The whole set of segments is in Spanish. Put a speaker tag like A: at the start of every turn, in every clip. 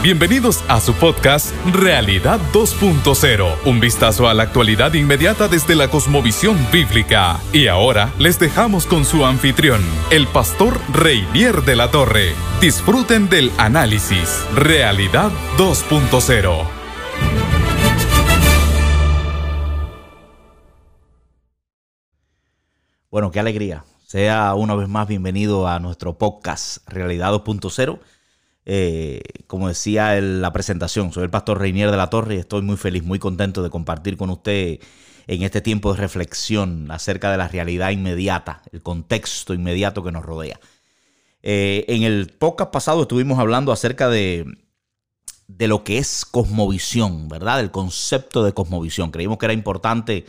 A: Bienvenidos a su podcast Realidad 2.0, un vistazo a la actualidad inmediata desde la cosmovisión bíblica. Y ahora les dejamos con su anfitrión, el pastor Reinier de la Torre. Disfruten del análisis Realidad 2.0.
B: Bueno, qué alegría. Sea una vez más bienvenido a nuestro podcast Realidad 2.0 eh, como decía en la presentación, soy el pastor Reinier de la Torre y estoy muy feliz, muy contento de compartir con usted en este tiempo de reflexión acerca de la realidad inmediata, el contexto inmediato que nos rodea. Eh, en el podcast pasado estuvimos hablando acerca de, de lo que es cosmovisión, ¿verdad? El concepto de cosmovisión. Creímos que era importante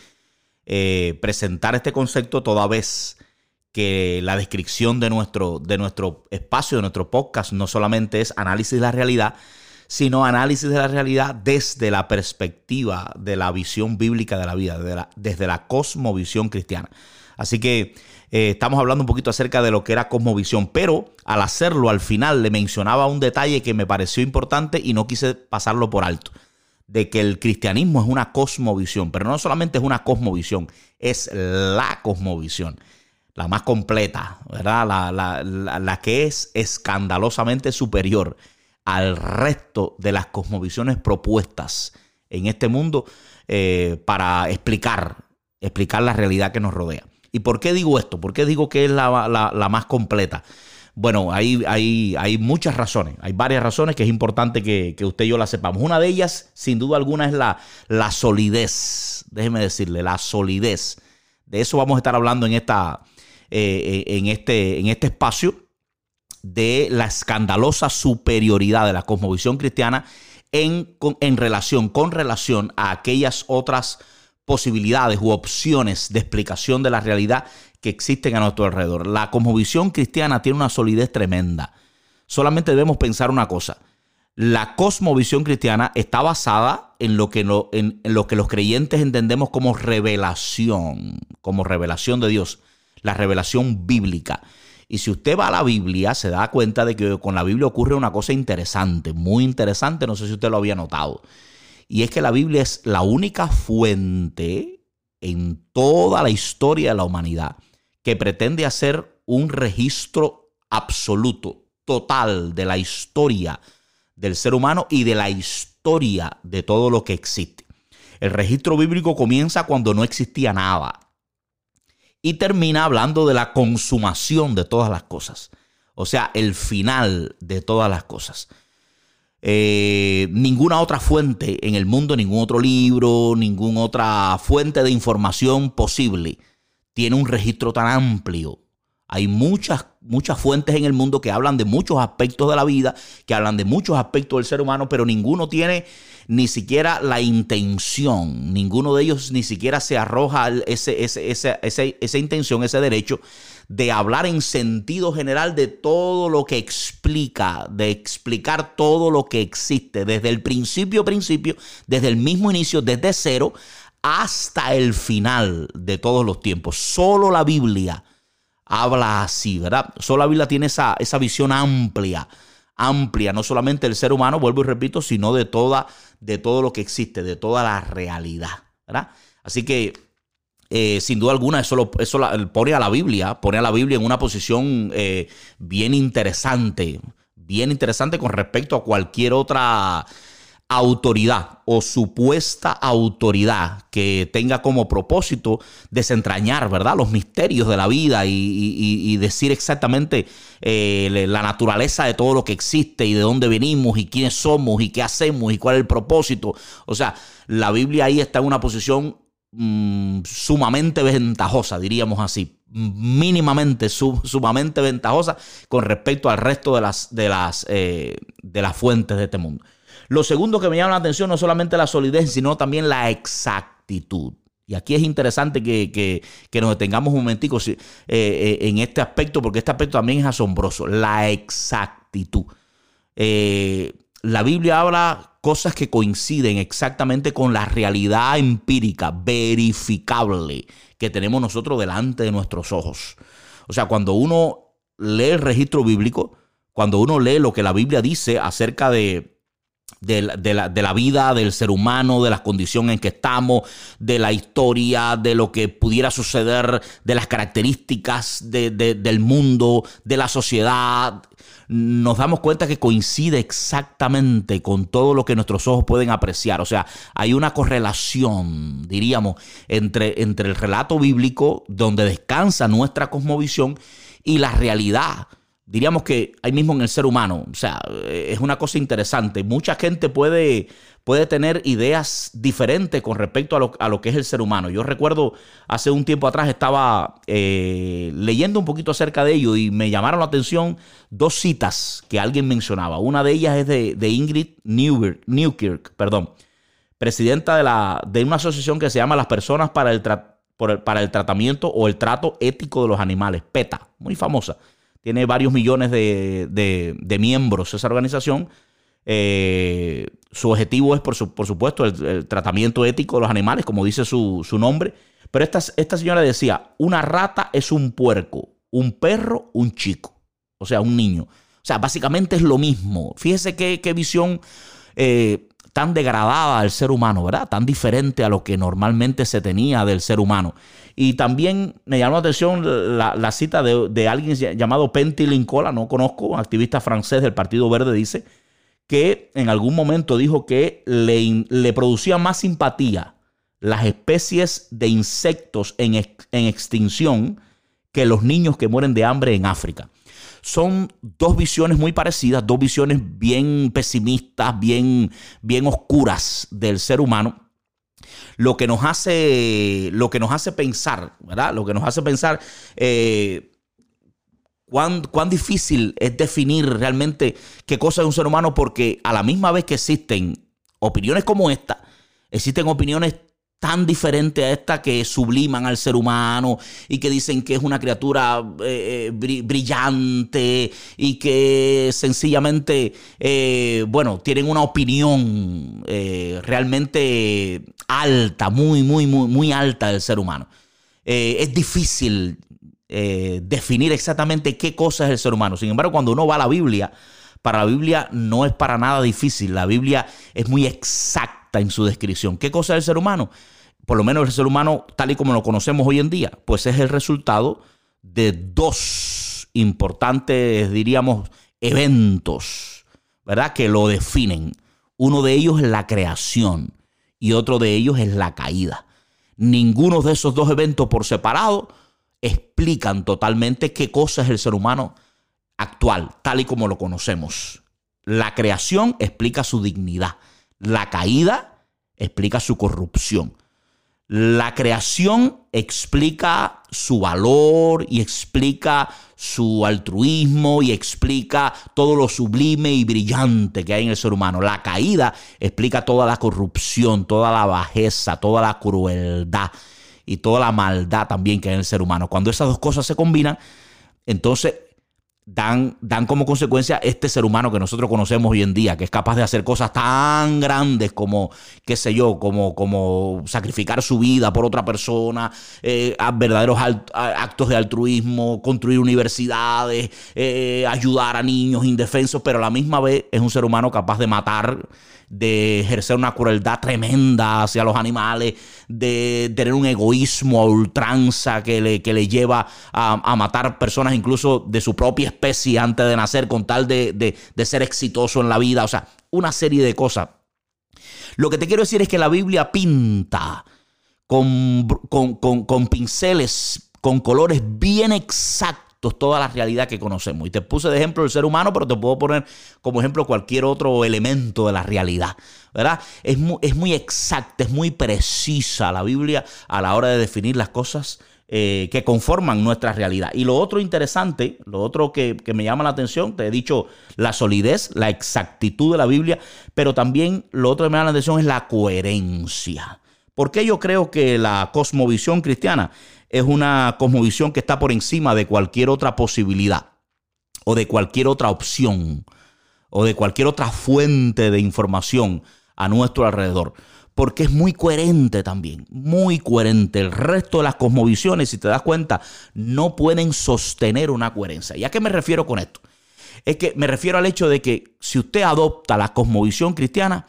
B: eh, presentar este concepto toda vez que la descripción de nuestro, de nuestro espacio, de nuestro podcast, no solamente es análisis de la realidad, sino análisis de la realidad desde la perspectiva de la visión bíblica de la vida, desde la cosmovisión cristiana. Así que eh, estamos hablando un poquito acerca de lo que era cosmovisión, pero al hacerlo al final le mencionaba un detalle que me pareció importante y no quise pasarlo por alto, de que el cristianismo es una cosmovisión, pero no solamente es una cosmovisión, es la cosmovisión la más completa, ¿verdad? La, que es escandalosamente superior al resto de las cosmovisiones propuestas en este mundo eh, para explicar, explicar la realidad que nos rodea. ¿Y por qué digo esto? ¿Por qué digo que es la, más completa? Bueno, hay, hay, hay, muchas razones, hay varias razones que es importante que, usted y yo las sepamos. Una de ellas, sin duda alguna, es la, la solidez, déjeme decirle, la solidez. De eso vamos a estar hablando en esta, eh, en, este, en este espacio de la escandalosa superioridad de la cosmovisión cristiana en, en relación, con relación a aquellas otras posibilidades u opciones de explicación de la realidad que existen a nuestro alrededor. La cosmovisión cristiana tiene una solidez tremenda. Solamente debemos pensar una cosa. La cosmovisión cristiana está basada en lo que, en lo que los creyentes entendemos como revelación, como revelación de Dios la revelación bíblica. Y si usted va a la Biblia, se da cuenta de que con la Biblia ocurre una cosa interesante, muy interesante, no sé si usted lo había notado. Y es que la Biblia es la única fuente en toda la historia de la humanidad que pretende hacer un registro absoluto, total de la historia del ser humano y de la historia de todo lo que existe. El registro bíblico comienza cuando no existía nada y termina hablando de la consumación de todas las cosas. O sea, el final de todas las cosas. Eh, ninguna otra fuente en el mundo, ningún otro libro, ninguna otra fuente de información posible tiene un registro tan amplio. Hay muchas, muchas fuentes en el mundo que hablan de muchos aspectos de la vida, que hablan de muchos aspectos del ser humano, pero ninguno tiene ni siquiera la intención, ninguno de ellos ni siquiera se arroja ese, esa intención, ese derecho de hablar en sentido general de todo lo que explica, de explicar todo lo que existe, desde el principio, principio, desde el mismo inicio, desde cero, hasta el final de todos los tiempos. Solo la Biblia habla así, ¿verdad? Solo la Biblia tiene esa, esa visión amplia amplia, no solamente del ser humano, vuelvo y repito, sino de, toda, de todo lo que existe, de toda la realidad. ¿verdad? Así que, eh, sin duda alguna, eso, eso pone a la Biblia, pone a la Biblia en una posición eh, bien interesante, bien interesante con respecto a cualquier otra autoridad o supuesta autoridad que tenga como propósito desentrañar, ¿verdad? Los misterios de la vida y, decir exactamente eh, la naturaleza de todo lo que existe y de dónde venimos y quiénes somos y qué hacemos y cuál es el propósito. O sea, la Biblia ahí está en una posición mm, sumamente ventajosa, diríamos así, mínimamente sumamente ventajosa con respecto al resto de las, de las, eh, de las fuentes de este mundo. Lo segundo que me llama la atención no solamente la solidez, sino también la exactitud. Y aquí es interesante que, nos detengamos un momentico eh, eh, en este aspecto, porque este aspecto también es asombroso, la exactitud. Eh, la Biblia habla cosas que coinciden exactamente con la realidad empírica, verificable, que tenemos nosotros delante de nuestros ojos. O sea, cuando uno lee el registro bíblico, cuando uno lee lo que la Biblia dice acerca de de la, vida del ser humano, de las condiciones en que estamos, de la historia, de lo que pudiera suceder, de las características del mundo, de la sociedad, nos damos cuenta que coincide exactamente con todo lo que nuestros ojos pueden apreciar. O sea, hay una correlación, diríamos, entre, entre el relato bíblico, donde descansa nuestra cosmovisión, y la realidad diríamos que ahí mismo en el ser humano. O sea, es una cosa interesante. Mucha gente puede, puede tener ideas diferentes con respecto a lo, a lo, que es el ser humano. Yo recuerdo hace un tiempo atrás estaba eh, leyendo un poquito acerca de ello y me llamaron la atención dos citas que alguien mencionaba. Una de ellas es de, Ingrid Newkirk, perdón, presidenta de, la, de una asociación que se llama Las Personas para el, para el Tratamiento o el Trato Ético de los Animales, PETA, muy famosa tiene varios millones de, miembros esa organización. Eh, su objetivo es, por, supuesto, el, tratamiento ético de los animales, como dice su, nombre. Pero esta, esta, señora decía, una rata es un puerco, un perro, un chico, o sea, un niño. O sea, básicamente es lo mismo. Fíjese qué, qué visión eh, tan degradada al ser humano, ¿verdad? Tan diferente a lo que normalmente se tenía del ser humano. Y también me llamó la atención la, cita de, alguien llamado Penty Lincola, no conozco, un activista francés del Partido Verde, dice que en algún momento dijo que le, producía más simpatía las especies de insectos en extinción que los niños que mueren de hambre en África son dos visiones muy parecidas, dos visiones bien pesimistas, bien, bien oscuras del ser humano. Lo que nos hace, lo que nos hace pensar, ¿verdad? Lo que nos hace pensar eh, cuán, cuán difícil es definir realmente qué cosa es un ser humano, porque a la misma vez que existen opiniones como esta, existen opiniones tan diferente a esta que subliman al ser humano y que dicen que es una criatura eh, eh, brillante y que sencillamente, eh, bueno, tienen una opinión realmente alta, muy, muy, muy, muy alta del ser humano. es difícil definir exactamente qué cosa es el ser humano. Sin embargo, cuando uno va a la Biblia, para la Biblia no es para nada difícil. La Biblia es muy exacta en su descripción. ¿Qué cosa es el ser humano? Por lo menos el ser humano, tal y como lo conocemos hoy en día, pues es el resultado de dos importantes, diríamos, eventos, ¿verdad? Que lo definen. Uno de ellos es la creación y otro de ellos es la caída. Ninguno de esos dos eventos por separado explican totalmente qué cosa es el ser humano actual, tal y como lo conocemos. La creación explica su dignidad. La caída explica su corrupción. La creación explica su valor y explica su altruismo y explica todo lo sublime y brillante que hay en el ser humano. La caída explica toda la corrupción, toda la bajeza, toda la crueldad y toda la maldad también que hay en el ser humano. Cuando esas dos cosas se combinan, entonces dan, dan como consecuencia este ser humano que nosotros conocemos hoy en día, que es capaz de hacer cosas tan grandes como, qué sé yo, como, como sacrificar su vida por otra persona, eh, verdaderos actos de altruismo, construir universidades, eh, ayudar a niños indefensos, pero a la misma vez es un ser humano capaz de matar de ejercer una crueldad tremenda hacia los animales, de tener un egoísmo a ultranza que le, que le lleva a, matar personas incluso de su propia especie antes de nacer con tal de, ser exitoso en la vida. O sea, una serie de cosas. Lo que te quiero decir es que la Biblia pinta con, con, con pinceles, con colores bien exactos toda la realidad que conocemos. Y te puse de ejemplo el ser humano, pero te puedo poner como ejemplo cualquier otro elemento de la realidad. ¿verdad? Es muy, es muy exacta, es muy precisa la Biblia a la hora de definir las cosas eh, que conforman nuestra realidad. Y lo otro interesante, lo otro que, que, me llama la atención, te he dicho la solidez, la exactitud de la Biblia, pero también lo otro que me llama la atención es la coherencia. Porque yo creo que la cosmovisión cristiana es una cosmovisión que está por encima de cualquier otra posibilidad o de cualquier otra opción o de cualquier otra fuente de información a nuestro alrededor. Porque es muy coherente también, muy coherente. El resto de las cosmovisiones, si te das cuenta, no pueden sostener una coherencia. ¿Y a qué me refiero con esto? Es que me refiero al hecho de que si usted adopta la cosmovisión cristiana,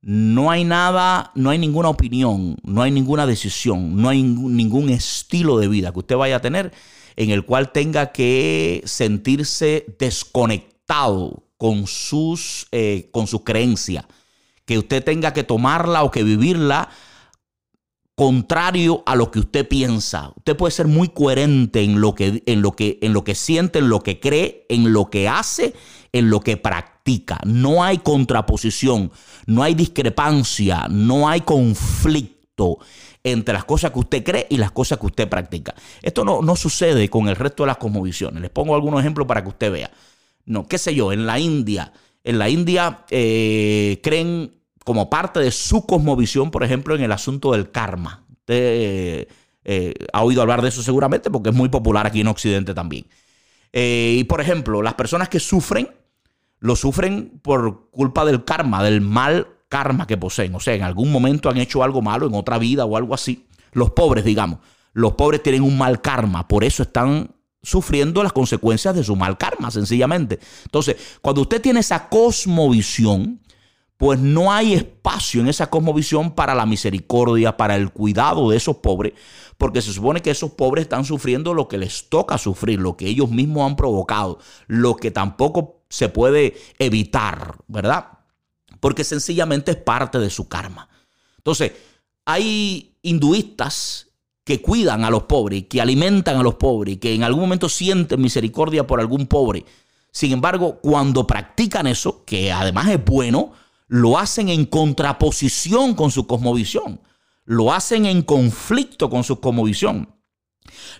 B: no hay nada, no hay ninguna opinión, no hay ninguna decisión, no hay ningún estilo de vida que usted vaya a tener en el cual tenga que sentirse desconectado con sus, eh, con su creencia, que usted tenga que tomarla o que vivirla contrario a lo que usted piensa. Usted puede ser muy coherente en lo que, en lo que, en lo que siente, en lo que cree, en lo que hace, en lo que practica. No hay contraposición, no hay discrepancia, no hay conflicto entre las cosas que usted cree y las cosas que usted practica. Esto no, no sucede con el resto de las cosmovisiones. Les pongo algunos ejemplos para que usted vea. No, qué sé yo, en la India, en la India eh, creen como parte de su cosmovisión, por ejemplo, en el asunto del karma. Usted eh, eh, ha oído hablar de eso seguramente porque es muy popular aquí en Occidente también. Eh, y por ejemplo, las personas que sufren, lo sufren por culpa del karma, del mal karma que poseen. O sea, en algún momento han hecho algo malo en otra vida o algo así. Los pobres, digamos. Los pobres tienen un mal karma, por eso están sufriendo las consecuencias de su mal karma, sencillamente. Entonces, cuando usted tiene esa cosmovisión, pues no hay espacio en esa cosmovisión para la misericordia, para el cuidado de esos pobres, porque se supone que esos pobres están sufriendo lo que les toca sufrir, lo que ellos mismos han provocado, lo que tampoco se puede evitar, ¿verdad? Porque sencillamente es parte de su karma. Entonces, hay hinduistas que cuidan a los pobres, que alimentan a los pobres, que en algún momento sienten misericordia por algún pobre. Sin embargo, cuando practican eso, que además es bueno, lo hacen en contraposición con su cosmovisión, lo hacen en conflicto con su cosmovisión,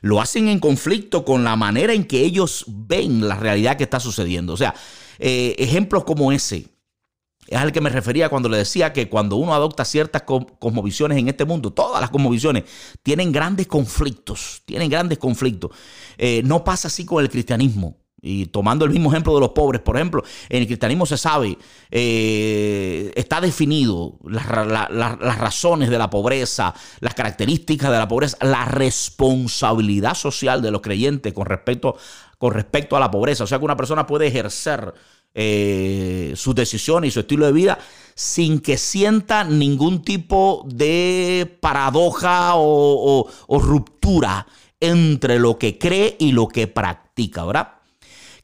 B: lo hacen en conflicto con la manera en que ellos ven la realidad que está sucediendo. O sea, eh, ejemplos como ese, es al que me refería cuando le decía que cuando uno adopta ciertas cosmovisiones en este mundo, todas las cosmovisiones tienen grandes conflictos, tienen grandes conflictos. Eh, no pasa así con el cristianismo. Y tomando el mismo ejemplo de los pobres, por ejemplo, en el cristianismo se sabe, eh, está definido las, razones de la pobreza, las características de la pobreza, la responsabilidad social de los creyentes con respecto, con respecto a la pobreza. O sea que una persona puede ejercer eh, sus decisiones y su estilo de vida sin que sienta ningún tipo de paradoja o, o ruptura entre lo que cree y lo que practica, ¿verdad?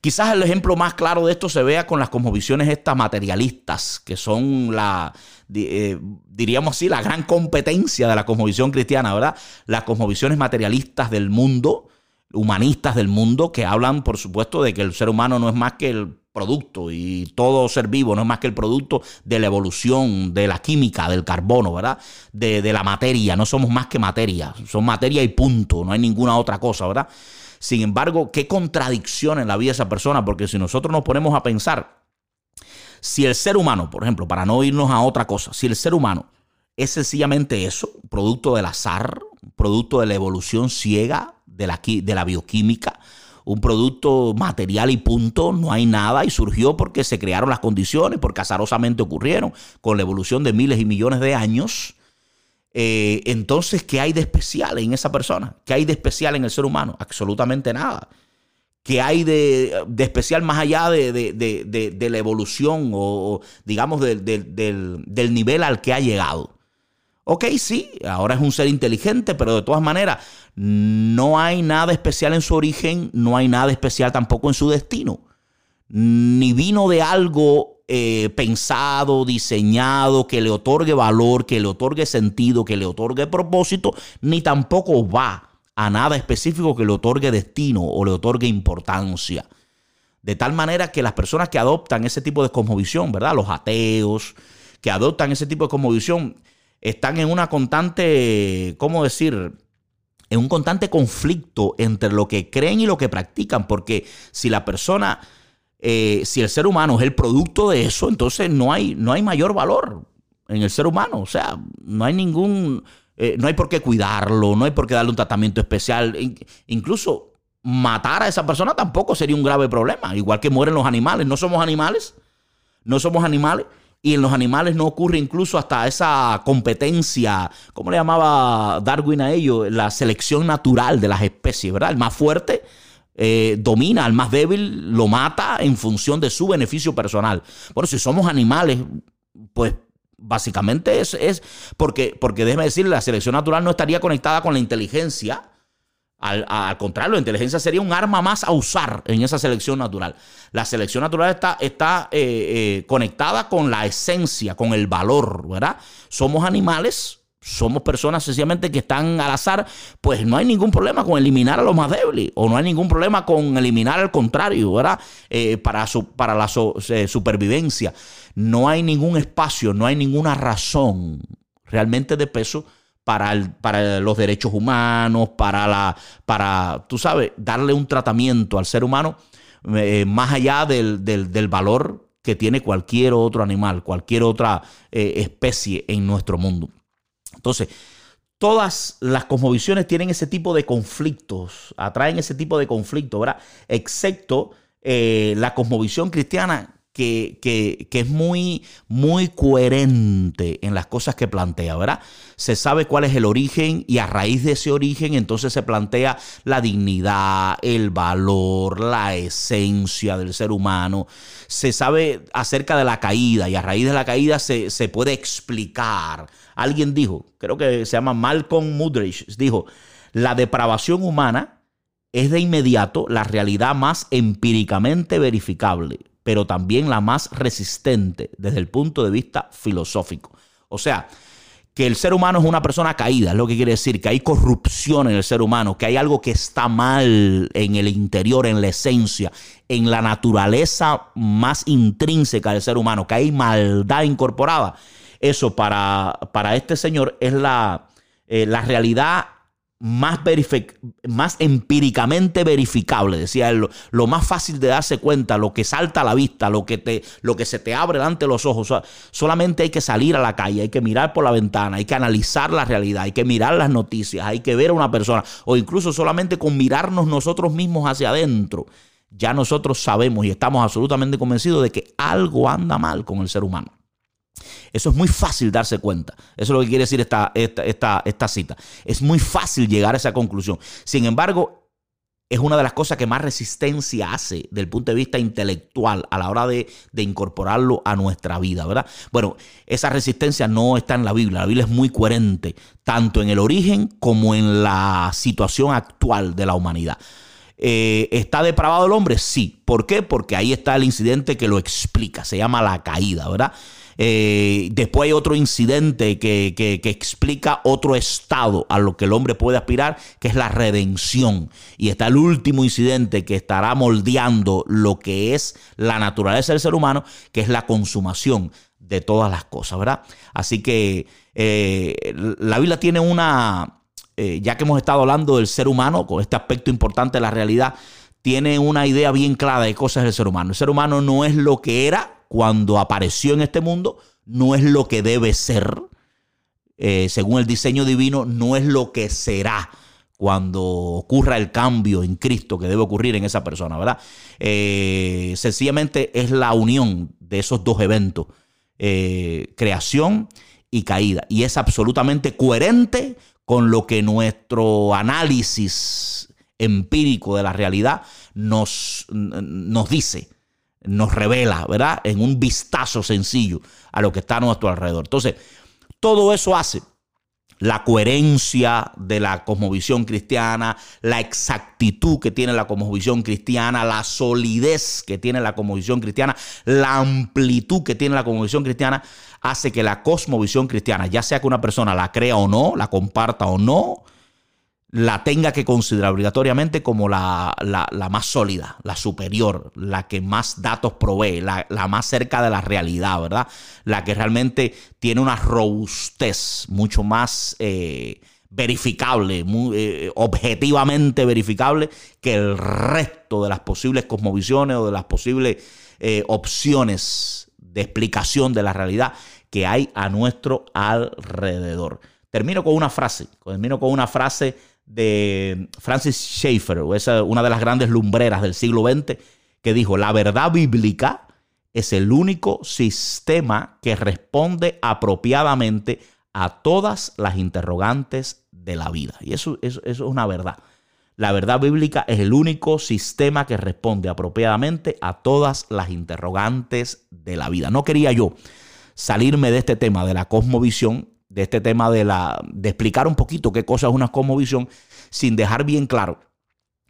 B: Quizás el ejemplo más claro de esto se vea con las cosmovisiones estas materialistas, que son la, eh, diríamos así, la gran competencia de la cosmovisión cristiana, ¿verdad? Las cosmovisiones materialistas del mundo, humanistas del mundo, que hablan, por supuesto, de que el ser humano no es más que el producto y todo ser vivo no es más que el producto de la evolución, de la química, del carbono, ¿verdad? De, de la materia, no somos más que materia, son materia y punto, no hay ninguna otra cosa, ¿verdad? Sin embargo, qué contradicción en la vida de esa persona, porque si nosotros nos ponemos a pensar, si el ser humano, por ejemplo, para no irnos a otra cosa, si el ser humano es sencillamente eso, producto del azar, producto de la evolución ciega de la, de la bioquímica, un producto material y punto, no hay nada y surgió porque se crearon las condiciones, porque azarosamente ocurrieron con la evolución de miles y millones de años. Eh, entonces, ¿qué hay de especial en esa persona? ¿Qué hay de especial en el ser humano? Absolutamente nada. ¿Qué hay de, especial más allá de, la evolución o, digamos, del, del, nivel al que ha llegado? Ok, sí, ahora es un ser inteligente, pero de todas maneras, no hay nada especial en su origen, no hay nada especial tampoco en su destino. Ni vino de algo eh, pensado, diseñado, que le otorgue valor, que le otorgue sentido, que le otorgue propósito, ni tampoco va a nada específico que le otorgue destino o le otorgue importancia. De tal manera que las personas que adoptan ese tipo de cosmovisión, ¿verdad? Los ateos, que adoptan ese tipo de cosmovisión, están en una constante, ¿cómo decir? En un constante conflicto entre lo que creen y lo que practican, porque si la persona eh, si el ser humano es el producto de eso, entonces no hay, no hay mayor valor en el ser humano. O sea, no hay ningún, eh, no hay por qué cuidarlo, no hay por qué darle un tratamiento especial. incluso matar a esa persona tampoco sería un grave problema, igual que mueren los animales. No somos animales, no somos animales. Y en los animales no ocurre incluso hasta esa competencia, ¿cómo le llamaba Darwin a ello? La selección natural de las especies, ¿verdad? El más fuerte eh, domina al más débil, lo mata en función de su beneficio personal. Bueno, si somos animales, pues básicamente es, es porque, porque déjeme decir, la selección natural no estaría conectada con la inteligencia. Al, contrario, la inteligencia sería un arma más a usar en esa selección natural. La selección natural está, está eh, eh, conectada con la esencia, con el valor, ¿verdad? Somos animales somos personas sencillamente que están al azar, pues no hay ningún problema con eliminar a los más débiles o no hay ningún problema con eliminar al contrario, ¿verdad? Eh, para, su, para la eh, supervivencia. No hay ningún espacio, no hay ninguna razón realmente de peso para, para los derechos humanos, para, la, para, tú sabes, darle un tratamiento al ser humano eh, más allá del, del, valor que tiene cualquier otro animal, cualquier otra especie en nuestro mundo. Entonces, todas las cosmovisiones tienen ese tipo de conflictos, atraen ese tipo de conflictos, ¿verdad? Excepto eh, la cosmovisión cristiana que, que, es muy, muy coherente en las cosas que plantea, ¿verdad? Se sabe cuál es el origen y a raíz de ese origen entonces se plantea la dignidad, el valor, la esencia del ser humano. Se sabe acerca de la caída y a raíz de la caída se, se puede explicar Alguien dijo, creo que se llama Malcolm Mudridge, dijo, la depravación humana es de inmediato la realidad más empíricamente verificable, pero también la más resistente desde el punto de vista filosófico. O sea, que el ser humano es una persona caída, es lo que quiere decir, que hay corrupción en el ser humano, que hay algo que está mal en el interior, en la esencia, en la naturaleza más intrínseca del ser humano, que hay maldad incorporada. Eso para, para este señor es la, eh, la realidad más, más empíricamente verificable, decía él, lo, más fácil de darse cuenta, lo que salta a la vista, lo que, te, lo que se te abre delante de los ojos. solamente hay que salir a la calle, hay que mirar por la ventana, hay que analizar la realidad, hay que mirar las noticias, hay que ver a una persona, o incluso solamente con mirarnos nosotros mismos hacia adentro. Ya nosotros sabemos y estamos absolutamente convencidos de que algo anda mal con el ser humano. Eso es muy fácil darse cuenta. Eso es lo que quiere decir esta, esta, esta, cita. Es muy fácil llegar a esa conclusión. Sin embargo, es una de las cosas que más resistencia hace del punto de vista intelectual a la hora de, de, incorporarlo a nuestra vida, ¿verdad? Bueno, esa resistencia no está en la Biblia. La Biblia es muy coherente, tanto en el origen como en la situación actual de la humanidad. Eh, ¿Está depravado el hombre? Sí. ¿Por qué? Porque ahí está el incidente que lo explica. Se llama la caída, ¿verdad? Eh, después hay otro incidente que, explica otro estado a lo que el hombre puede aspirar, que es la redención. Y está el último incidente que estará moldeando lo que es la naturaleza del ser humano, que es la consumación de todas las cosas, ¿verdad? Así que eh, la Biblia tiene una, eh, ya que hemos estado hablando del ser humano, con este aspecto importante de la realidad, tiene una idea bien clara de cosas del ser humano. El ser humano no es lo que era, cuando apareció en este mundo no es lo que debe ser. Eh, según el diseño divino, no es lo que será cuando ocurra el cambio en Cristo que debe ocurrir en esa persona, ¿verdad? Eh, sencillamente es la unión de esos dos eventos, eh, creación y caída. Y es absolutamente coherente con lo que nuestro análisis empírico de la realidad nos, nos dice nos revela, ¿verdad? En un vistazo sencillo a lo que está a nuestro alrededor. Entonces, todo eso hace la coherencia de la cosmovisión cristiana, la exactitud que tiene la cosmovisión cristiana, la solidez que tiene la cosmovisión cristiana, la amplitud que tiene la cosmovisión cristiana, hace que la cosmovisión cristiana, ya sea que una persona la crea o no, la comparta o no, la tenga que considerar obligatoriamente como la, más sólida, la superior, la que más datos provee, la, más cerca de la realidad, ¿verdad? La que realmente tiene una robustez mucho más eh, verificable, eh, objetivamente verificable que el resto de las posibles cosmovisiones o de las posibles eh, opciones de explicación de la realidad que hay a nuestro alrededor. Termino con una frase, termino con una frase de Francis Schaeffer, una de las grandes lumbreras del siglo XX, que dijo, la verdad bíblica es el único sistema que responde apropiadamente a todas las interrogantes de la vida. Y eso, eso, es una verdad. La verdad bíblica es el único sistema que responde apropiadamente a todas las interrogantes de la vida. No quería yo salirme de este tema de la cosmovisión, de este tema de, la, de explicar un poquito qué cosa es una cosmovisión, sin dejar bien claro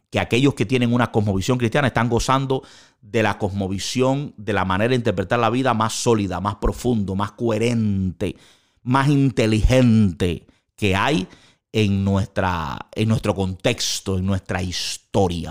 B: que aquellos que tienen una cosmovisión cristiana están gozando de la cosmovisión, de la manera de interpretar la vida más sólida, más profundo, más coherente, más inteligente que hay en, nuestra, en nuestro contexto, en nuestra historia,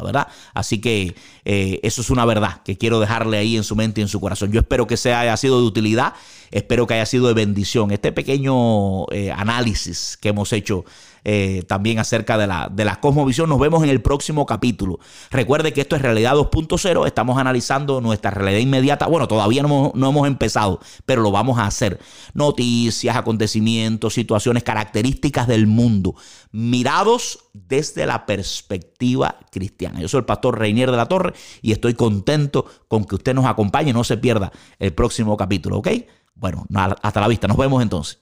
B: ¿verdad? Así que eh, eso es una verdad que quiero dejarle ahí en su mente y en su corazón. Yo espero que sea, haya sido de utilidad, espero que haya sido de bendición. Este pequeño eh, análisis que hemos hecho eh, también acerca de la, de la cosmovisión. Nos vemos en el próximo capítulo. Recuerde que esto es Realidad 2.0. Estamos analizando nuestra realidad inmediata. Bueno, todavía no, no hemos empezado, pero lo vamos a hacer. Noticias, acontecimientos, situaciones, características del mundo, mirados desde la perspectiva cristiana. Yo soy el pastor Reinier de la Torre y estoy contento con que usted nos acompañe. No se pierda el próximo capítulo, ¿ok? Bueno, hasta la vista. Nos vemos entonces.